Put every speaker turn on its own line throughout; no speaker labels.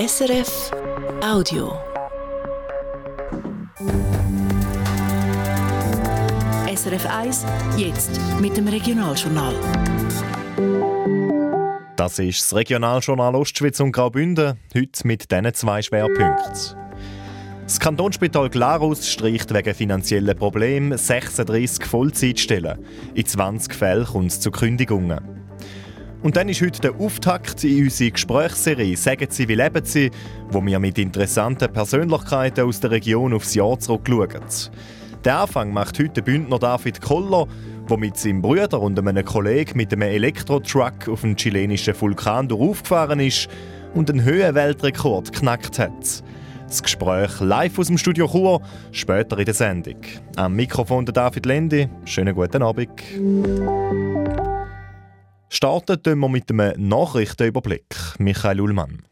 SRF Audio. SRF 1, jetzt mit dem Regionaljournal.
Das ist das Regionaljournal Ostschweiz und Graubünden, heute mit diesen zwei Schwerpunkten. Das Kantonsspital Glarus streicht wegen finanzieller Probleme 36 Vollzeitstellen. In 20 Fällen kommt es zu Kündigungen. Und dann ist heute der Auftakt in unserer Gesprächsserie «Sagen Sie, wie leben Sie?», wo wir mit interessanten Persönlichkeiten aus der Region aufs Jahr zurückschauen. Den Anfang macht heute der Bündner David Koller, der mit seinem Bruder und einem Kollegen mit einem Elektrotruck auf den chilenischen Vulkan aufgefahren ist und einen Höhenweltrekord geknackt hat. Das Gespräch live aus dem Studio Chur, später in der Sendung. Am Mikrofon der David Lendi. Schönen guten Abend. Starten wir mit einem Nachrichtenüberblick. Michael Ullmann.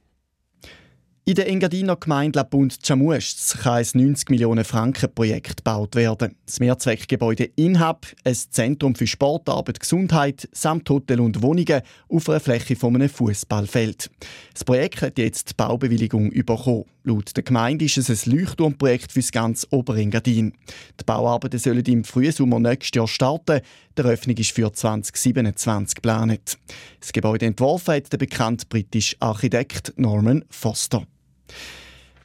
In der Engadiner Gemeinde La Punt Chamusch kann ein 90 Millionen Franken Projekt gebaut werden. Das Mehrzweckgebäude Inhab, ein Zentrum für Sport, Arbeit, Gesundheit samt Hotel und Wohnungen auf einer Fläche von einem Fußballfeld. Das Projekt hat jetzt die Baubewilligung bekommen. Laut der Gemeinde ist es ein Leuchtturmprojekt für das ganze Oberengadin. Die Bauarbeiten sollen im Frühsommer nächstes Jahr starten. Die Eröffnung ist für 2027 geplant. Das Gebäude entworfen hat der bekannte britische Architekt Norman Foster.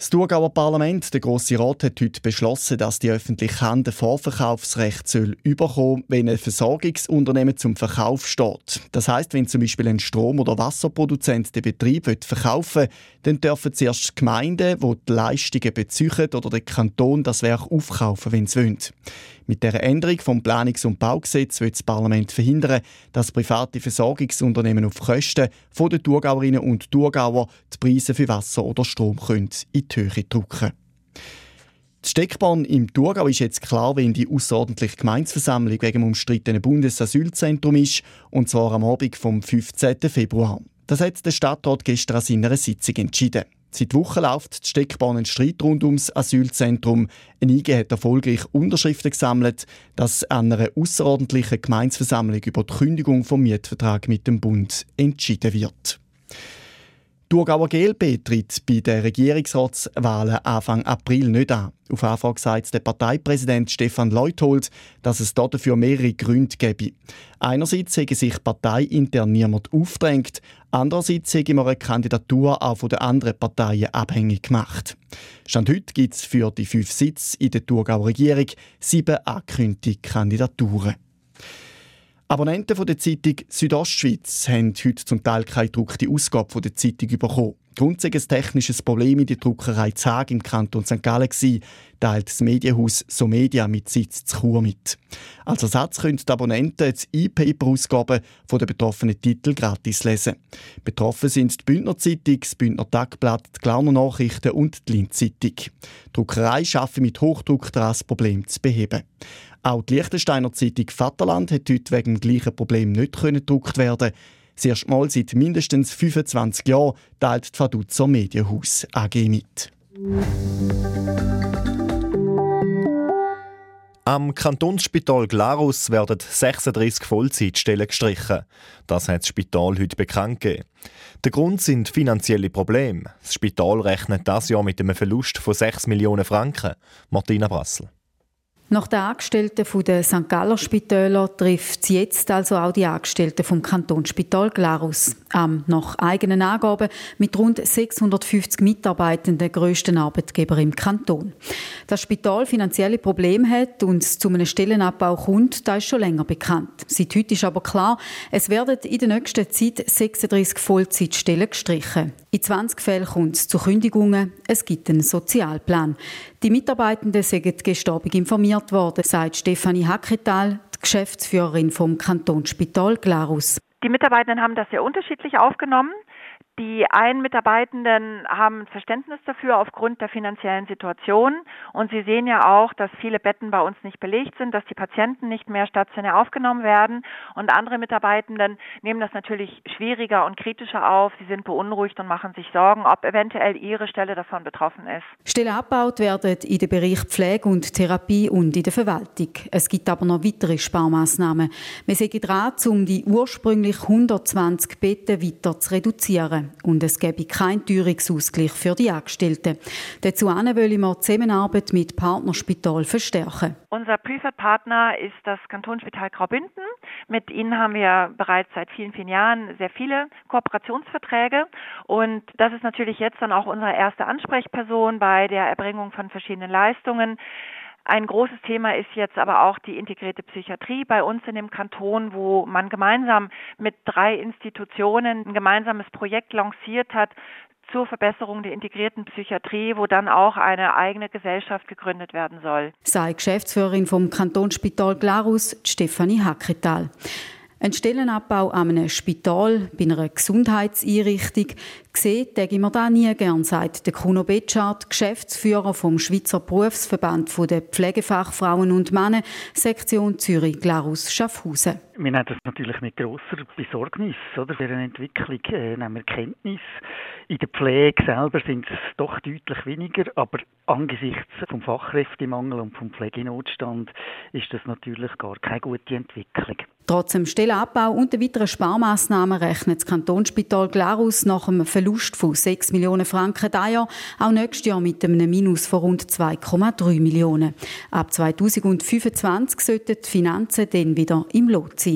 Das Thurgauer Parlament, der Grosse Rat, hat heute beschlossen, dass die öffentliche Hand ein Vorverkaufsrecht soll wenn ein Versorgungsunternehmen zum Verkauf steht. Das heißt, wenn zum Beispiel ein Strom- oder Wasserproduzent den Betrieb verkaufen will, dann dürfen zuerst die Gemeinden, die die Leistungen beziehen, oder der Kanton das Werk aufkaufen, wenn sie wollen. Mit der Änderung vom Planungs- und Baugesetz will das Parlament verhindern, dass private Versorgungsunternehmen auf Kosten der Thurgauerinnen und Thurgauer die Preise für Wasser oder Strom in die Höhe drücken die Steckbahn im Thurgau ist jetzt klar, wenn die außerordentliche Gemeinsversammlung wegen dem umstrittenen Bundesasylzentrum ist, und zwar am Abend vom 15. Februar. Das hat der Stadtrat gestern an seiner Sitzung entschieden. Seit Wochen läuft die Steckbahn ein Streit rund ums Asylzentrum. Ein IG hat erfolgreich Unterschriften gesammelt, dass an einer außerordentlichen Gemeinsversammlung über die Kündigung vom Mietvertrag mit dem Bund entschieden wird. Thurgauer GLB tritt bei den Regierungsratswahlen Anfang April nicht an. Auf Anfrage sagt der Parteipräsident Stefan Leuthold, dass es dafür mehrere Gründe gäbe. Einerseits hätte sich parteiintern niemand aufdrängt, andererseits hätte man eine Kandidatur auch von den anderen Parteien abhängig gemacht. Stand heute gibt es für die fünf Sitze in der Thurgauer Regierung sieben angekündigte Kandidaturen. Abonnenten von der Zeitung Südostschweiz haben heute zum Teil keine gedruckte Ausgabe der Zeitung bekommen. Grund ein technisches Problem in der Druckerei Zag im Kanton St. Gallen gewesen, teilt das Medienhaus Somedia mit Sitz zu Chur mit. Als Ersatz können die Abonnenten jetzt E-Paper-Ausgaben der betroffenen Titel gratis lesen. Betroffen sind die Bündner Zeitung, das Bündner Tagblatt, die Glarner Nachrichten und die Linz-Zeitung. Die Druckerei schaffe mit Hochdruck das Problem zu beheben. Auch die Liechtensteiner Zeitung Vaterland hat heute wegen dem gleichen Problem nicht gedruckt werden. Das erste Mal seit mindestens 25 Jahren teilt die Faduzzo Medienhaus AG mit.
Am Kantonsspital Glarus werden 36 Vollzeitstellen gestrichen. Das hat das Spital heute bekannt gegeben. Der Grund sind finanzielle Probleme. Das Spital rechnet das Jahr mit einem Verlust von 6 Millionen Franken. Martina Brassel.
Nach den Angestellten der St. Galler Spitäler trifft es jetzt also auch die Angestellten vom Kantonsspital Glarus. Am nach eigenen Angaben mit rund 650 Mitarbeitenden grössten Arbeitgeber im Kanton. Das Spital finanzielle Probleme hat und zu einem Stellenabbau kommt, das ist schon länger bekannt. Seit heute ist aber klar, es werden in der nächsten Zeit 36 Vollzeitstellen gestrichen. In 20 Fällen kommt es zu Kündigungen. Es gibt einen Sozialplan. Die Mitarbeitenden sind gestern informiert worden, sagt Stefanie Hacketal, die Geschäftsführerin vom Kantonsspital Glarus.
Die Mitarbeitenden haben das sehr unterschiedlich aufgenommen. Die einen Mitarbeitenden haben Verständnis dafür aufgrund der finanziellen Situation. Und Sie sehen ja auch, dass viele Betten bei uns nicht belegt sind, dass die Patienten nicht mehr stationär aufgenommen werden. Und andere Mitarbeitenden nehmen das natürlich schwieriger und kritischer auf. Sie sind beunruhigt und machen sich Sorgen, ob eventuell ihre Stelle davon betroffen ist.
Stellen abgebaut werden in den Bereich Pflege und Therapie und in der Verwaltung. Es gibt aber noch weitere Sparmaßnahmen. Wir sind dran, um die ursprünglich 120 Betten weiter zu reduzieren. Und es gäbe keinen Teuerungsausgleich für die Angestellten. Dazu wollen wir die Zusammenarbeit mit Partnerspital verstärken.
Unser Prüferpartner ist das Kantonsspital Graubünden. Mit ihnen haben wir bereits seit vielen, vielen Jahren sehr viele Kooperationsverträge und das ist natürlich jetzt dann auch unsere erste Ansprechperson bei der Erbringung von verschiedenen Leistungen. Ein großes Thema ist jetzt aber auch die integrierte Psychiatrie bei uns in dem Kanton, wo man gemeinsam mit drei Institutionen ein gemeinsames Projekt lanciert hat zur Verbesserung der integrierten Psychiatrie, wo dann auch eine eigene Gesellschaft gegründet werden soll.
Sei Geschäftsführerin vom Kantonsspital Glarus, Stefanie Hacketal. Ein Stellenabbau an einem Spital, bei einer Gesundheitseinrichtung, Gesehen täge wir da nie gern, sagt der Kuno Betschart, Geschäftsführer vom Schweizer Berufsverband der Pflegefachfrauen und Männer, Sektion Zürich Glarus Schaffhausen.
Wir nehmen das natürlich mit grosser Besorgnis. Oder? Für eine Entwicklung äh, nehmen wir Kenntnis. In der Pflege selber sind es doch deutlich weniger, aber angesichts vom Fachkräftemangel und vom Pflegenotstand ist das natürlich gar keine gute Entwicklung.
Trotz dem Stellenabbau und der weiteren Sparmaßnahmen rechnet das Kantonsspital Glarus nach einem Verlust von 6 Millionen Franken dieses Jahr, auch nächstes Jahr mit einem Minus von rund 2,3 Millionen. Ab 2025 sollten die Finanzen dann wieder im Lot sein.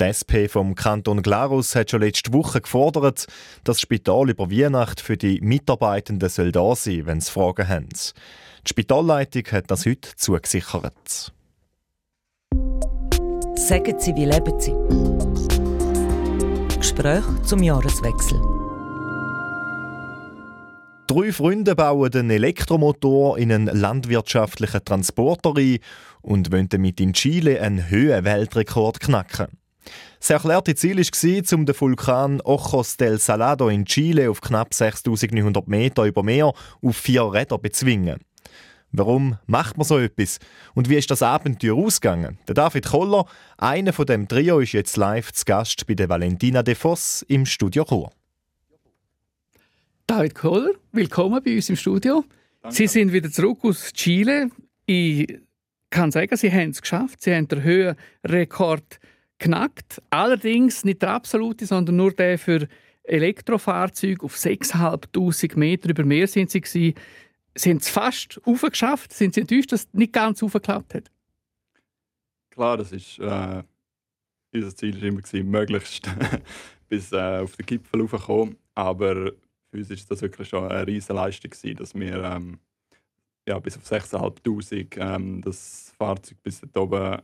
Die SP vom Kanton Glarus hat schon letzte Woche gefordert, dass das Spital über Weihnachten für die Mitarbeitenden soll da sein wenn sie Fragen haben. Die Spitalleitung hat das heute zugesichert.
Sagen Sie, wie leben Sie? Gespräch zum Jahreswechsel.
Drei Freunde bauen einen Elektromotor in einen landwirtschaftlichen Transporter ein und wollen damit in Chile einen höheren Weltrekord knacken. Das erklärte Ziel war, um den Vulkan Ojos del Salado in Chile auf knapp 6900 Meter über Meer auf vier Rädern zu bezwingen. Warum macht man so etwas? Und wie ist das Abenteuer ausgegangen? Der David Koller, einer von dem Trio, ist jetzt live zu Gast bei der Valentina de Voss im Studio Chur.
David Kohler, willkommen bei uns im Studio. Danke. Sie sind wieder zurück aus Chile. Ich kann sagen, Sie haben es geschafft. Sie haben den Höhenrekord knackt. Allerdings nicht der absolute, sondern nur der für Elektrofahrzeuge auf 6'500 Meter über Meer sind Sie gewesen. Sie haben es fast aufgeschafft. Sind Sie enttäuscht, dass es nicht ganz aufgeklappt hat?
Klar, das ist äh, unser Ziel war immer möglichst bis äh, auf den Gipfel raufzukommen. Aber für uns war das wirklich schon eine riesige Leistung, dass wir ähm, ja, bis auf 6'500 ähm, das Fahrzeug bis dort oben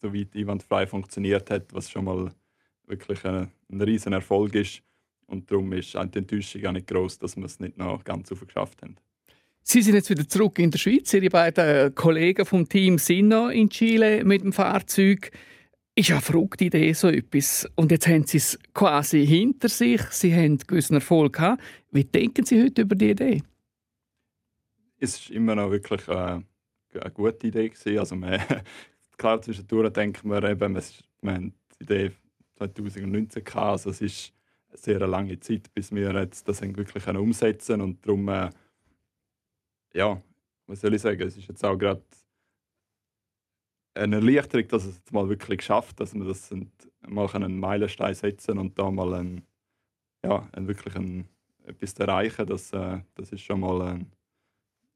so weit einwandfrei funktioniert hat, was schon mal wirklich ein, ein riesen Erfolg ist. Und darum ist die Enttäuschung auch nicht groß, dass wir es nicht noch ganz geschafft haben.
Sie sind jetzt wieder zurück in der Schweiz. Ihre beiden Kollegen vom Team sind noch in Chile mit dem Fahrzeug. Ist ja eine verrückte Idee, so etwas. Und jetzt haben Sie es quasi hinter sich. Sie haben gewissen Erfolg gehabt. Wie denken Sie heute über die Idee?
Es war immer noch wirklich äh, eine gute Idee. Gewesen. Also man, klar, zwischendurch denken wir eben, wir haben die Idee 2019 gehabt. Also es ist eine sehr lange Zeit, bis wir jetzt das wirklich umsetzen können. Und darum, äh, ja, was soll ich sagen, es ist jetzt auch gerade eine Erleichterung, dass es jetzt mal wirklich geschafft, dass wir das mal einen Meilenstein setzen und da mal ein, ja, ein wirklich ein, etwas zu erreichen, das, äh, das ist schon mal ein,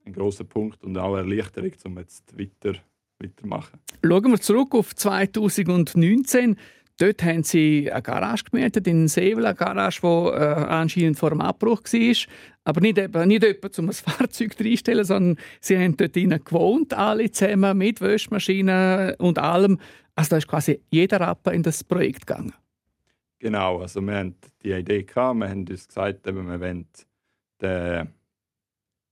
ein großer Punkt und auch eine Erleichterung, um jetzt weiter weitermachen.
Schauen wir zurück auf 2019. Dort haben sie eine Garage gemietet in Sevel, eine Garage, die äh, anscheinend vor dem Abbruch war. Aber nicht, eben, nicht etwa, um ein Fahrzeug reinstellen, sondern sie haben dort gewohnt, alle zusammen, mit Wäschmaschine und allem. Also da ist quasi jeder Rapper in das Projekt gegangen.
Genau, also wir hatten die Idee, gehabt, wir haben uns gesagt, eben, wir wollen den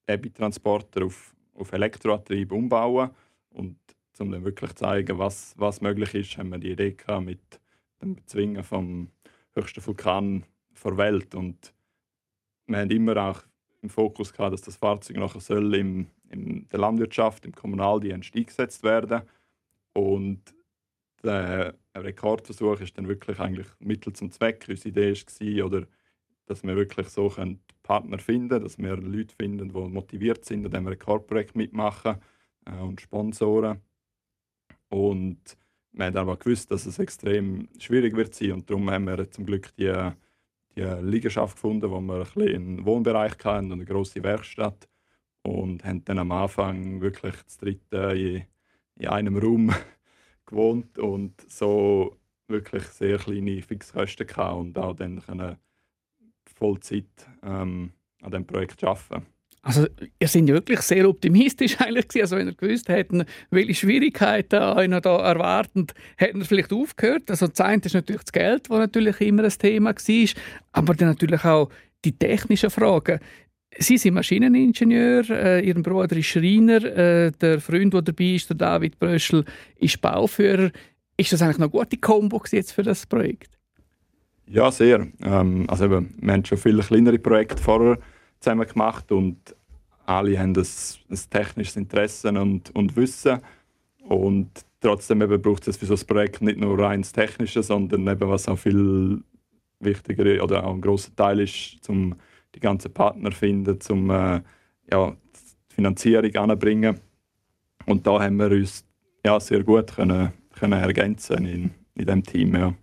Ebi-Transporter auf, auf Elektroantrieb umbauen. Und um dann wirklich zu zeigen, was, was möglich ist, haben wir die Idee gehabt mit dem Bezwingen vom höchsten Vulkan der Welt. Und wir haben immer auch im Fokus gehabt, dass das Fahrzeug nachher soll im, in der Landwirtschaft, im Kommunaldienst eingesetzt werden. Und der Rekordversuch ist dann wirklich eigentlich Mittel zum Zweck. Unsere Idee war, oder, dass wir wirklich so Partner finden dass wir Leute finden, die motiviert sind, an diesem Rekordprojekt mitmachen äh, und Sponsoren. Und wir haben aber gewusst, dass es extrem schwierig wird sein und darum haben wir zum Glück die die Liegenschaft gefunden, wo wir ein einen Wohnbereich hatten und eine grosse Werkstatt und haben dann am Anfang wirklich das dritte in, in einem Raum gewohnt und so wirklich sehr kleine Fixkosten gehabt und auch dann Vollzeit ähm, an dem Projekt arbeiten.
Also ihr seid ja wirklich sehr optimistisch eigentlich gewesen. Also wenn ihr gewusst hätten, welche Schwierigkeiten einen da erwarten, hätten ihr vielleicht aufgehört. Also das ist natürlich das Geld, das natürlich immer ein Thema war, aber dann natürlich auch die technischen Fragen. Sie sind Maschineningenieur, äh, Ihr Bruder ist Schreiner, äh, der Freund, der dabei ist, der David Bröschel, ist Bauführer. Ist das eigentlich eine gute Kombo jetzt für das Projekt?
Ja, sehr. Ähm, also eben, wir haben schon viele kleinere Projekte vorher zusammen gemacht und alle haben ein, technisches Interesse und, und Wissen. Und trotzdem eben braucht es für so ein Projekt nicht nur rein das Technische, sondern eben, was auch viel wichtiger oder auch ein großer Teil ist, um die ganzen Partner finden, um äh, ja, die Finanzierung anzubringen. Und da haben wir uns ja, sehr gut können, können ergänzen in, in diesem Team. Ja.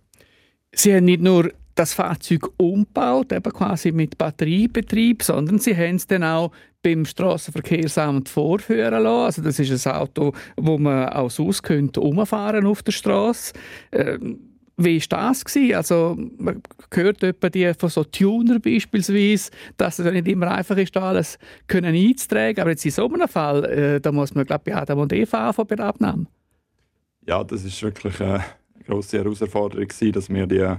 Sie haben nicht nur das Fahrzeug umgebaut, eben quasi mit Batteriebetrieb, sondern sie haben es dann auch beim Straßenverkehrsamt vorführen lassen. Also das ist ein Auto, wo man aus Haus könnte umfahren auf der Straße. Ähm, wie war das? Gewesen? Also, man hört etwa die von so Tuner beispielsweise, dass es nicht immer einfach ist, alles können einzutragen. Aber jetzt in so einem Fall, äh, da muss man, glaube ich, bei Adam und Eva anfangen bei Abnahme.
Ja, das ist wirklich eine grosse Herausforderung, gewesen, dass wir die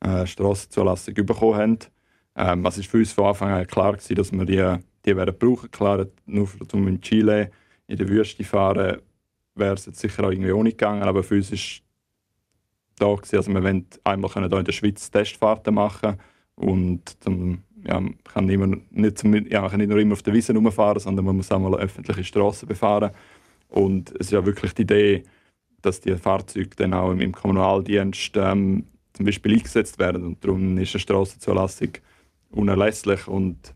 äh, Strassenzulassung bekommen haben. Ähm, es war für uns von Anfang an klar, gewesen, dass wir die, die werden brauchen. Klar, nur um in Chile in der Wüste fahren, wäre es sicher auch irgendwie ohne gegangen, aber für uns ist da gewesen, also wir wollen einmal hier in der Schweiz Testfahrten machen und zum, ja, kann immer, nicht, ja, kann nicht nur immer auf der Wiese rumfahren, sondern man muss auch mal öffentliche Straßen befahren und es ist ja wirklich die Idee, dass die Fahrzeuge dann auch im, Kommunaldienst ähm, zum Beispiel eingesetzt werden und darum ist eine Strassenzulassung unerlässlich und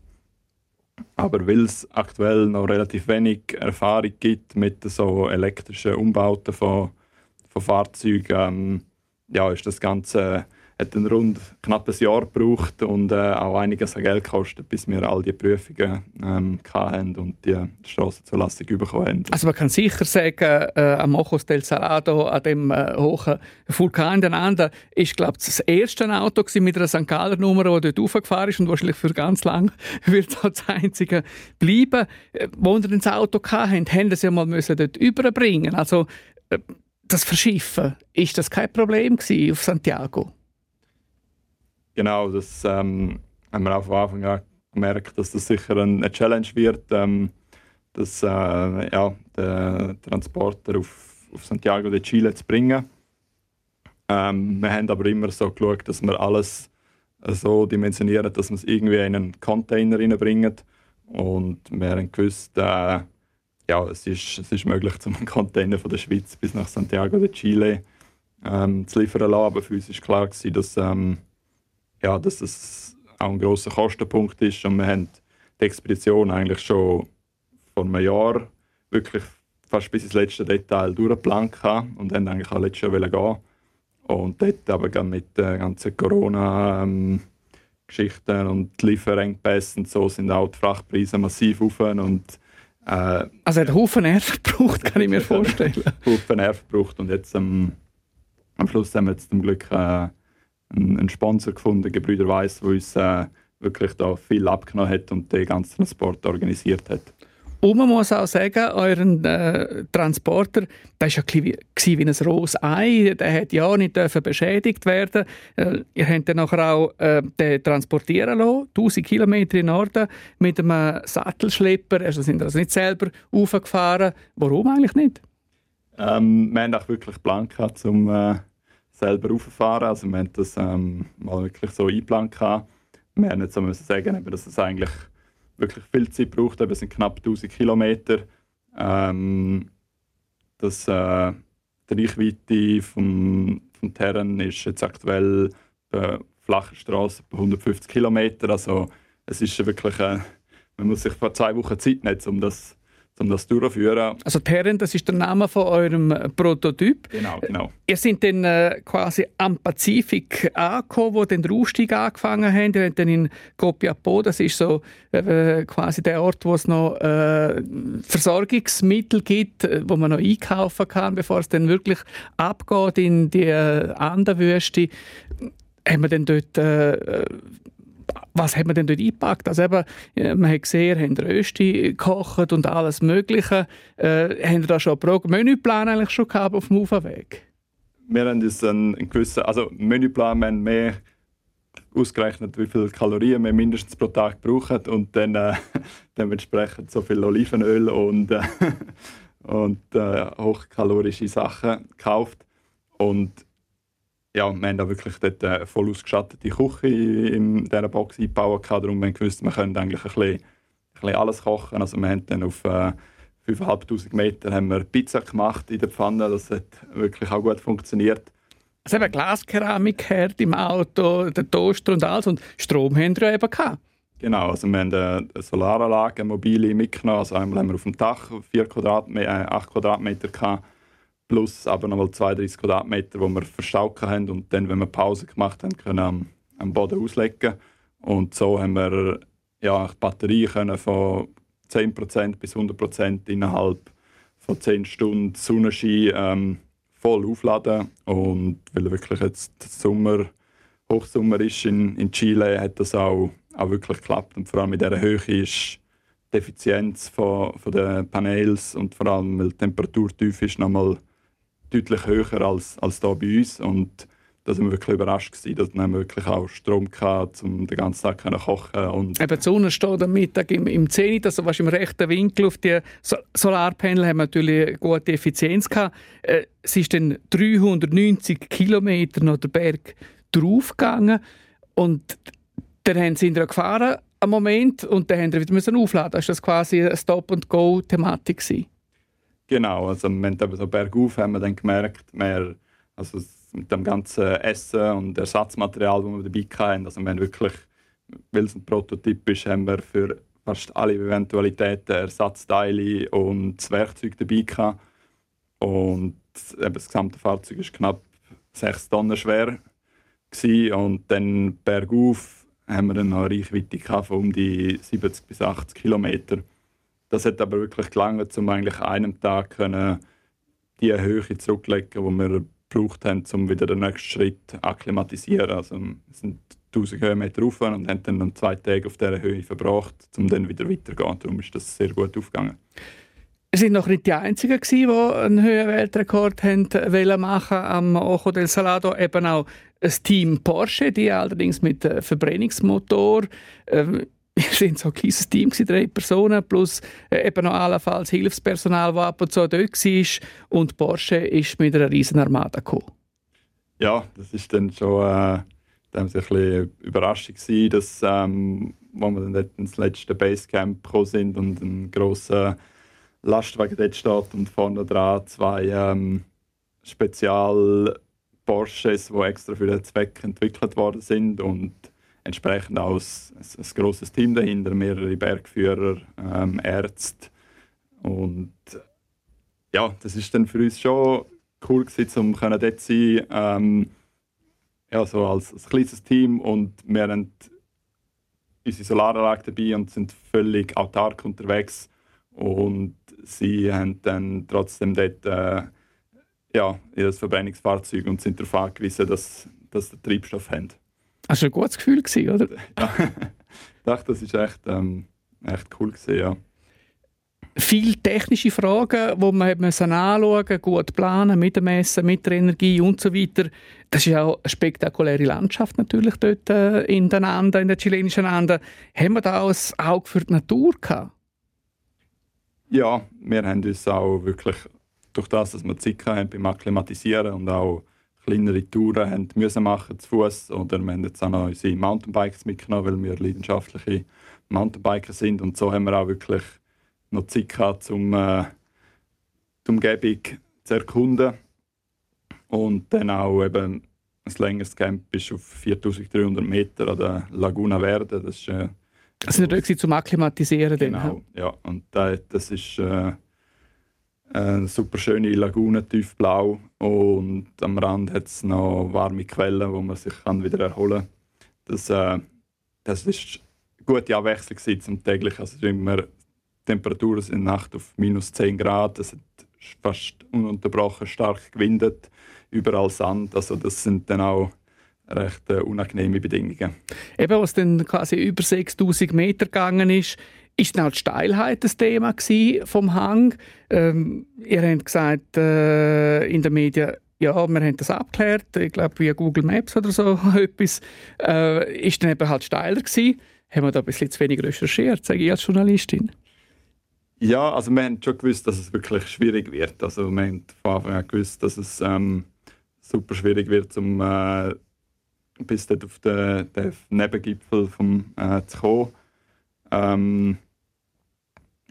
aber weil es aktuell noch relativ wenig Erfahrung gibt mit so elektrischen Umbauten von, von Fahrzeugen, ähm, ja, ist das Ganze hat einen rund knapp ein Jahr gebraucht und äh, auch einiges an Geld gekostet, bis wir all die Prüfungen ähm, hatten und die Strassenzulassung bekommen haben.
Also man kann sicher sagen, äh, am Mojos del Salado, an dem äh, hohen Vulkan ineinander, ist glaube das erste Auto mit einer St. Galler Nummer, das dort raufgefahren ist und wahrscheinlich für ganz lang wird es das einzige bleiben. Äh, wo ihr das Auto hatten, haben sie mal müssen dort überbringen. Also äh, das Verschiffen, ist das kein Problem auf Santiago?
Genau, das ähm, haben wir auch von Anfang an gemerkt, dass das sicher eine Challenge wird, ähm, dass, äh, ja, den Transporter auf, auf Santiago de Chile zu bringen. Ähm, wir haben aber immer so geschaut, dass wir alles so dimensionieren, dass wir es irgendwie in einen Container reinbringen. Und wir haben gewusst, äh, ja, es ist, es ist möglich, zum Container von der Schweiz bis nach Santiago de Chile ähm, zu liefern lassen. Aber für uns war klar, dass, ähm, ja, dass das auch ein grosser Kostenpunkt ist. Und wir haben die Expedition eigentlich schon vor einem Jahr wirklich fast bis ins letzte Detail durchgeplant und dann eigentlich auch letztes Jahr gehen Und dort aber mit den ganzen Corona-Geschichten und Lieferengpässen und so sind auch die Frachtpreise massiv auf und
äh, also er hat Haufen Nerven gebraucht, kann ich mir vorstellen.
Haufen Nerven gebraucht und jetzt ähm, am Schluss haben wir jetzt zum Glück äh, einen, Sponsor gefunden, Gebrüder Weiss, der uns äh, wirklich da viel abgenommen hat und den ganzen Transport organisiert hat.
Und man muss auch sagen, euren äh, Transporter, der war ja wie, wie ein rohes Ei, der hätte ja nicht dürfen beschädigt werden. Äh, ihr habt dann nachher auch äh, den transportieren lassen, 1000 Kilometer in Norden, mit einem Sattelschlepper. Also sind also nicht selber aufgefahren. Warum eigentlich nicht?
Ähm, wir haben auch wirklich Plan gehabt, um äh, selber raufzufahren. Also wir haben das ähm, mal wirklich so eingeplant. Wir haben jetzt so müssen sagen, dass es eigentlich wirklich viel Zeit braucht. Es sind knapp 1000 Kilometer. Ähm, das, äh, die Reichweite vom, vom Terrain ist jetzt aktuell bei flacher Straße bei 150 Kilometer. Also es ist wirklich, äh, man muss sich vor zwei Wochen Zeit nehmen, um das, um das durchzuführen.
Also Terren, das ist der Name von eurem Prototyp.
Genau, genau.
Ihr seid dann äh, quasi am Pazifik angekommen, wo dann der Aufstieg angefangen haben. Ihr habt dann in Copiapó, das ist so äh, quasi der Ort, wo es noch äh, Versorgungsmittel gibt, äh, wo man noch einkaufen kann, bevor es dann wirklich abgeht in die äh, Anderwüste. Haben wir dann dort äh, was hat man denn dort eingepackt? Also eben, man hat gesehen, ihr habt Rösti gekocht und alles Mögliche. Äh, haben ihr da schon einen Menüplan eigentlich schon gehabt auf dem Aufweg?
Wir haben uns einen, gewissen, also Menüplan, wir haben mehr ausgerechnet, wie viele Kalorien wir mindestens pro Tag brauchen und dann äh, dementsprechend so viel Olivenöl und, äh, und äh, hochkalorische Sachen gekauft. Und ja, wir haben da wirklich dort eine äh, voll ausgestattete Küche in dieser Box eingebaut. Darum haben wir gewusst, wir können eigentlich ein bisschen, ein bisschen alles kochen. Also wir haben dann auf äh, 5'500 Meter haben wir Pizza gemacht in der Pfanne. Das hat wirklich auch gut funktioniert.
Es haben Glaskeramik herd im Auto, der Toaster und alles. Und Strom haben wir eben gehabt.
Genau, also wir haben eine Solaranlage, eine mobile mitgenommen. Also einmal haben wir auf dem Dach 4 Quadratmeter, äh, 8 Quadratmeter gehabt plus aber nochmal 32 Quadratmeter, wo wir verstaut haben und dann, wenn wir Pause gemacht haben, können am, am Boden auslegen. Und so haben wir ja, die Batterie können von 10% bis 100% innerhalb von 10 Stunden Sonnenschein ähm, voll aufladen. Und weil wirklich jetzt Sommer, Hochsommer ist in, in Chile, hat das auch, auch wirklich geklappt. Und vor allem in dieser Höhe ist die Effizienz von, von den Panels und vor allem, weil die Temperatur tief ist, nochmal deutlich höher als, als hier bei uns. Und da sind wir wirklich überrascht gewesen, dass wir wirklich auch Strom hatten, um den ganzen Tag zu kochen. Und
Eben die Sonne steht am Mittag im, im Zenit, also was im rechten Winkel auf die so Solarpanel haben natürlich eine gute Effizienz gehabt. Äh, es ist dann 390 Kilometer noch der Berg draufgegangen und dann haben sie gefahren am Moment und dann haben sie wieder aufladen. Das quasi eine Stop-and-Go-Thematik?
Genau, also im Moment eben so bergauf haben wir dann gemerkt, mehr, also mit dem ganzen Essen und Ersatzmaterial, das wir dabei hatten, also wir haben wirklich, weil es ein Prototyp ist, haben wir für fast alle Eventualitäten Ersatzteile und das Werkzeug dabei gehabt. Und eben das gesamte Fahrzeug war knapp 6 Tonnen schwer gewesen. und dann bergauf haben wir dann noch eine Reichweite von um die 70 bis 80 Kilometer. Das hat aber wirklich gelangt, um eigentlich einem Tag können die Höhe zurücklegen, die wir gebraucht haben, um wieder den nächsten Schritt akklimatisieren. Also wir sind 1000 Höhenmeter rauf und haben dann zwei Tage auf dieser Höhe verbracht, um dann wieder weiterzugehen. Darum ist das sehr gut aufgegangen.
Sie sind noch nicht die Einzigen, die einen Höhenweltrekord machen machen am Ojo del Salado. Eben auch das Team Porsche, die allerdings mit Verbrennungsmotor. Wir sind so ein kleines Team, drei Personen, plus äh, eben noch allenfalls Hilfspersonal, das ab und zu dort war. Und Porsche ist mit einer riesen Armada gekommen.
Ja, das ist dann schon äh, ein bisschen Überraschung gewesen, dass, ähm, wo wir dann ins letzte Basecamp gekommen sind und ein grosser Lastwagen dort steht und vorne dran zwei ähm, Spezial Porsches, die extra für den Zweck entwickelt worden sind und entsprechend auch ein, ein grosses Team dahinter, mehrere Bergführer, ähm, Ärzte. Und ja, das ist dann für uns schon cool gewesen, um dort zu sein. Ähm, ja, so als, als kleines Team und wir haben unsere Solaranlage dabei und sind völlig autark unterwegs. Und sie haben dann trotzdem dort äh, ja, ihr Verbrennungsfahrzeug und sind darauf angewiesen, dass, dass sie Treibstoff haben.
Das war ein gutes Gefühl, gewesen, oder?
Ja, ich dachte, das war echt, ähm, echt cool, gewesen, ja.
Viele technische Fragen, die man anschauen musste, gut planen, mit dem Essen, mit der Energie und so weiter. Das ist auch eine spektakuläre Landschaft natürlich dort äh, in den Anden, in den chilenischen Anden. Haben wir da auch ein Auge für die Natur gehabt?
Ja, wir haben uns auch wirklich durch das, dass wir Zeit hatten beim Akklimatisieren und auch kleinere Touren haben müssen machen zu Fuß oder wir haben jetzt auch noch unsere Mountainbikes mitgenommen, weil wir leidenschaftliche Mountainbiker sind und so haben wir auch wirklich noch Zeit gehabt, um äh, die Umgebung zu erkunden und dann auch eben ein längeres Camp ist auf 4300 Meter an der Laguna Verde. Das ist eine
Das sind dort zum Akklimatisieren.
Genau, dann, ja. Und das ist äh, eine super schöne Lagune, tiefblau. Und am Rand hat es noch warme Quellen, wo man sich kann wieder erholen kann. Das, äh, eine gute Abwechslung zum täglichen. Also immer Temperaturen sind Nacht auf minus 10 Grad. Es hat fast ununterbrochen stark gewindet. Überall Sand. Also das sind dann auch recht äh, unangenehme Bedingungen.
Eben, was dann quasi über 6000 Meter gegangen ist, ist dann auch die Steilheit das Thema vom Hang. Ähm, ihr habt gesagt äh, in den Medien, ja, wir haben das abgeklärt, ich glaube via Google Maps oder so etwas, äh, ist dann eben halt steiler gewesen. Haben wir da ein bisschen zu wenig recherchiert, sage ich als Journalistin?
Ja, also wir haben schon gewusst, dass es wirklich schwierig wird. Also wir haben von Anfang an gewusst, dass es ähm, super schwierig wird, um äh, bis dort auf den, den Nebengipfel vom, äh, zu kommen. Ähm,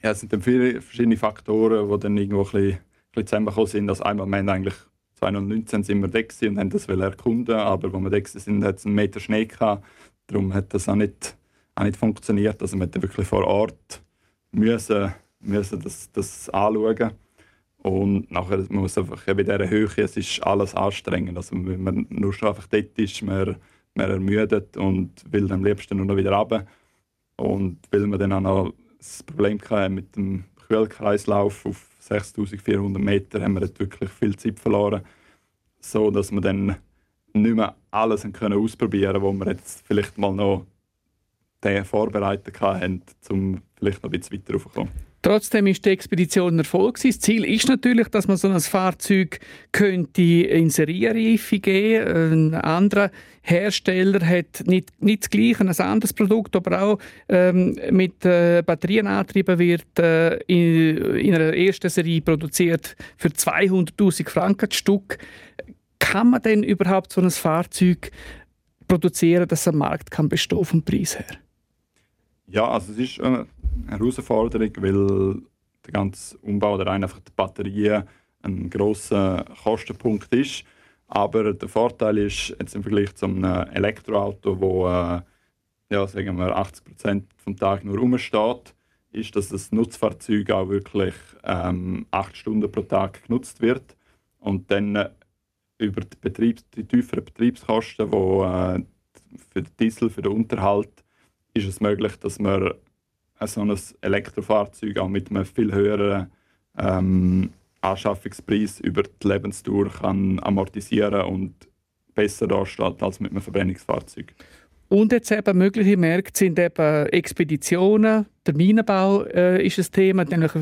ja, es sind dann viele verschiedene Faktoren, die dann irgendwo ein bisschen, ein bisschen zusammengekommen sind. Also einmal, wir haben eigentlich 2019 sind wir weg und haben das erkunden, aber als wir weg sind, hat es einen Meter Schnee gehabt. Darum hat das auch nicht, auch nicht funktioniert. Also wir mussten wirklich vor Ort müssen, müssen das, das anschauen. Und nachher muss einfach bei dieser Höhe, es ist alles anstrengend. Also wenn man nur schon einfach dort ist, man, man ermüdet und will am liebsten nur noch wieder runter. Und weil wir dann auch noch das Problem hatten mit dem Kühlkreislauf auf 6400 Meter, haben wir wirklich viel Zeit verloren. So dass wir dann nicht mehr alles können ausprobieren können, was wir jetzt vielleicht mal noch vorbereitet hatten, um vielleicht noch ein bisschen weiter raufzukommen.
Trotzdem ist die Expedition ein Erfolg. Das Ziel ist natürlich, dass man so ein Fahrzeug könnte in Seriereife geben. Ein anderer Hersteller hat nicht, nicht das gleiche, ein anderes Produkt, aber auch ähm, mit äh, Batterien angetrieben wird, äh, in, in einer ersten Serie produziert für 200.000 Franken das Stück. Kann man denn überhaupt so ein Fahrzeug produzieren, dass am Markt kann bestehen vom Preis her?
Ja, also es ist Herausforderung, weil der ganze Umbau der einfach die Batterie ein großer Kostenpunkt ist. Aber der Vorteil ist jetzt im Vergleich zu einem Elektroauto, wo äh, ja, sagen wir 80 Prozent vom Tag nur rumsteht, ist, dass das Nutzfahrzeug auch wirklich ähm, acht Stunden pro Tag genutzt wird und dann über die, Betriebs-, die tieferen Betriebskosten, wo äh, für den Diesel, für den Unterhalt ist es möglich, dass man so ein Elektrofahrzeug auch mit einem viel höheren ähm, Anschaffungspreis über die Lebensdauer kann amortisieren und besser dasteht als mit einem Verbrennungsfahrzeug.
Und jetzt eben mögliche Märkte sind eben Expeditionen, der Minenbau äh, ist ein Thema. Nämlich,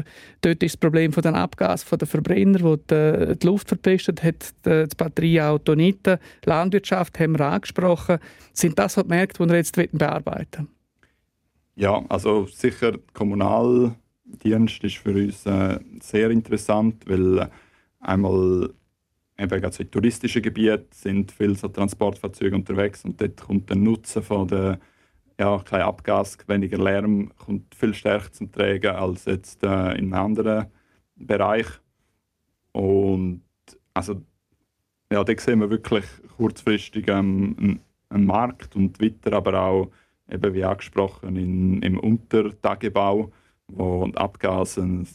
dort ist das Problem von den Abgasen von den Verbrenner, wo die, die Luft verpestet hat, das Batterieauto nicht. Landwirtschaft haben wir angesprochen. Sind das die Märkte, die wir jetzt bearbeiten
ja, also sicher Kommunaldienst ist für uns äh, sehr interessant, weil äh, einmal eben gerade in touristischen Gebieten sind viele so Transportfahrzeuge unterwegs und dort kommt der Nutzen von der ja, kein Abgas, weniger Lärm kommt viel stärker zum Tragen als jetzt äh, in einem anderen Bereich. Und also ja, da sehen wir wirklich kurzfristig ähm, einen, einen Markt und weiter aber auch eben wie angesprochen, in, im Untertagebau, wo Abgase ein,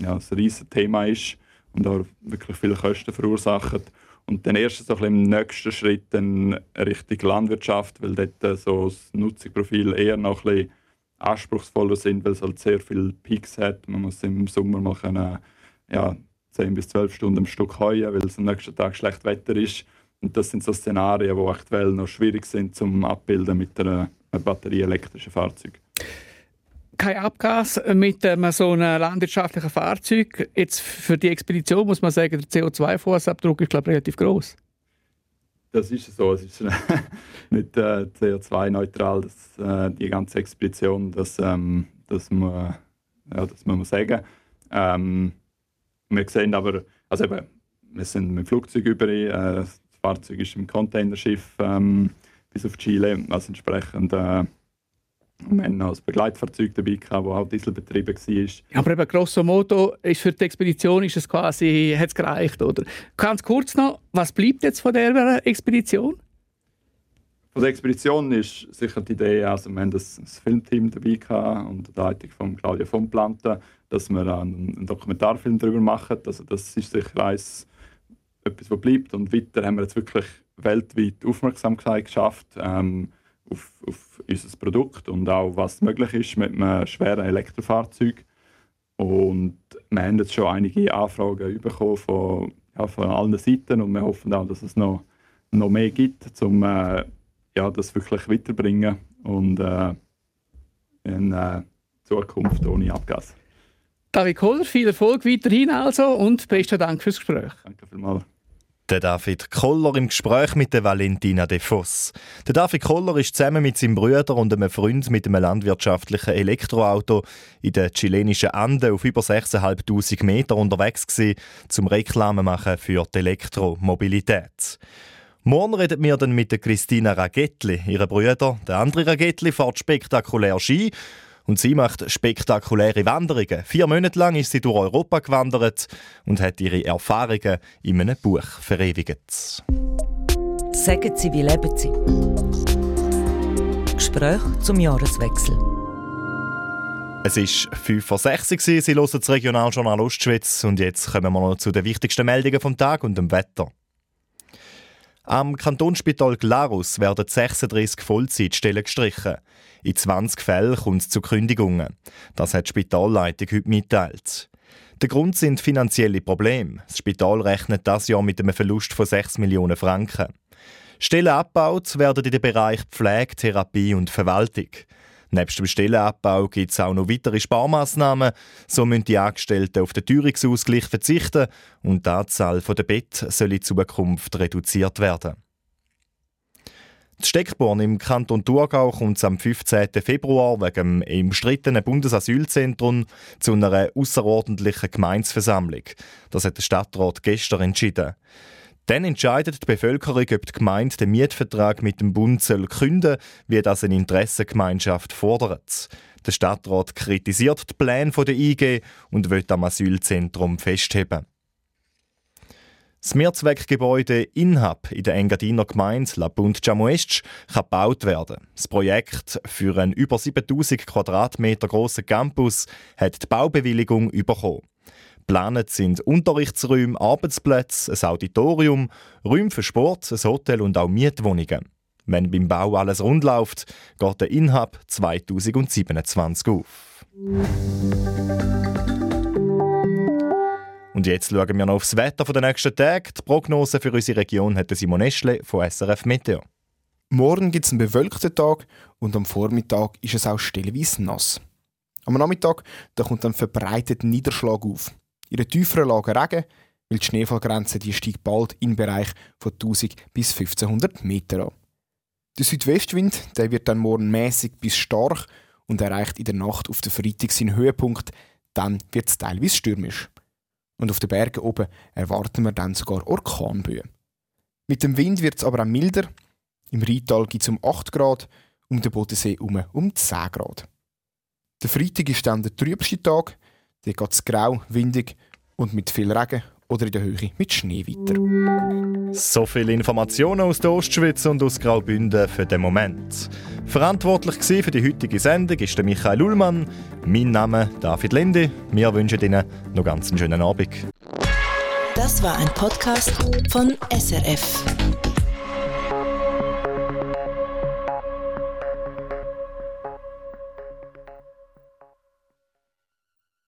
ja, ein riesiges Thema ist und auch wirklich viele Kosten verursacht. Und dann erst so im nächsten Schritt dann Richtung Landwirtschaft, weil dort so das Nutzungsprofil eher noch ein bisschen anspruchsvoller sind, weil es halt sehr viele Peaks hat. Man muss im Sommer mal können, ja, 10 bis 12 Stunden am Stück heuen, weil es am nächsten Tag schlecht Wetter ist. Und das sind so Szenarien, die aktuell noch schwierig sind zum Abbilden mit einer batterieelektrischen Fahrzeug.
Kein Abgas mit ähm, so einem landwirtschaftlichen Fahrzeug. Jetzt für die Expedition muss man sagen, der CO2-Fußabdruck ist glaube ich, relativ groß.
Das ist so. Es ist nicht äh, CO2-neutral, äh, die ganze Expedition. Das, ähm, das, muss, ja, das muss man sagen. Ähm, wir sehen aber, also eben, wir sind mit dem Flugzeug über, äh, das Fahrzeug ist im Containerschiff ähm, bis auf Chile. Also entsprechend äh, wir hatten noch ein Begleitfahrzeug dabei, das auch dieselbetrieben war.
Aber eben grosso modo ist für die Expedition ist es quasi, hat es gereicht, oder? Ganz kurz noch, was bleibt jetzt von dieser Expedition?
von der Expedition ist sicher die Idee, also wir haben das, das Filmteam dabei gehabt, unter der Leitung von Claudia von Planten, dass wir einen, einen Dokumentarfilm darüber machen. Also das ist sicher eins, etwas, was bleibt. Und weiter haben wir jetzt wirklich weltweit Aufmerksamkeit geschafft ähm, auf, auf unser Produkt und auch was möglich ist mit einem schweren Elektrofahrzeug. Und wir haben jetzt schon einige Anfragen bekommen von, ja, von allen Seiten und wir hoffen auch, dass es noch, noch mehr gibt, um äh, ja, das wirklich weiterbringen und äh, in äh, Zukunft ohne Abgas.
David Kohler, viel Erfolg weiterhin also und besten Dank fürs Gespräch.
Danke vielmals.
Der David Koller im Gespräch mit der Valentina de Voss. Der David Koller ist zusammen mit seinem Bruder und einem Freund mit einem landwirtschaftlichen Elektroauto in den chilenischen Anden auf über 6'500 Meter unterwegs gewesen, zum Reklame machen für die Elektromobilität. Morgen reden wir dann mit der Christina Ragettli, ihrem Bruder. Der andere Ragettli fährt spektakulär Ski und sie macht spektakuläre Wanderungen. Vier Monate lang ist sie durch Europa gewandert und hat ihre Erfahrungen in einem Buch verewigt.
Sagen Sie, wie leben Sie? Gespräch zum Jahreswechsel.
Es war 5 vor 6 Uhr, Sie hören das Regionaljournal Ostschweiz und jetzt kommen wir noch zu den wichtigsten Meldungen vom Tag und dem Wetter. Am Kantonsspital Glarus werden 36 Vollzeitstellen gestrichen. In 20 Fällen kommt es zu Kündigungen. Das hat die Spitalleitung heute mitteilt. Der Grund sind finanzielle Probleme. Das Spital rechnet das Jahr mit einem Verlust von 6 Millionen Franken. Stellen abgebaut werden in den Bereich Pflege, Therapie und Verwaltung. Neben dem Stellenabbau gibt es auch noch weitere Sparmaßnahmen. So müssen die Angestellten auf den Teuerungsausgleich verzichten und die Anzahl der Betten soll in Zukunft reduziert werden. Die Steckborn im Kanton Thurgau kommt am 15. Februar wegen dem umstrittenen Bundesasylzentrum zu einer außerordentlichen Gemeinsversammlung. Das hat der Stadtrat gestern entschieden. Dann entscheidet die Bevölkerung, ob die Gemeinde den Mietvertrag mit dem Bund soll künden wie das eine Interessengemeinschaft fordert. Der Stadtrat kritisiert die Pläne der IG und will am Asylzentrum festheben. Das Mehrzweckgebäude Inhab in der Engadiner Gemeinde La Punt Chamoestsch kann gebaut werden. Das Projekt für einen über 7000 Quadratmeter grossen Campus hat die Baubewilligung bekommen. Geplant sind Unterrichtsräume, Arbeitsplätze, ein Auditorium, Räume für Sport, ein Hotel und auch Mietwohnungen. Wenn beim Bau alles rund läuft, geht der Inhab 2027 auf. Und jetzt schauen wir noch aufs Wetter der nächsten Tage. Die Prognose für unsere Region hat Simon Eschle von SRF Meteo.
Morgen gibt es einen bewölkten Tag und am Vormittag ist es auch stellenweise nass. Am Nachmittag da kommt dann verbreitet Niederschlag auf. In den tieferen Lagen Regen, weil die Schneefallgrenze die steigt bald im Bereich von 1000 bis 1500 Meter an. Der Südwestwind der wird dann morgen mäßig bis stark und erreicht in der Nacht auf den Freitag seinen Höhepunkt. Dann wird es teilweise stürmisch. Und auf den Bergen oben erwarten wir dann sogar Orkanböen. Mit dem Wind wird es aber auch milder. Im Rheintal gibt es um 8 Grad, um den Bodensee um, um 10 Grad. Der Freitag ist dann der trübste Tag. Dann geht es grau, windig und mit viel Regen oder in der Höhe mit Schnee weiter.
So viele Informationen aus der Ostschweiz und aus Graubünden für den Moment. Verantwortlich für die heutige Sendung ist der Michael Ullmann. Mein Name David Linde. Wir wünschen Ihnen noch ganz einen schönen Abend.
Das war ein Podcast von SRF.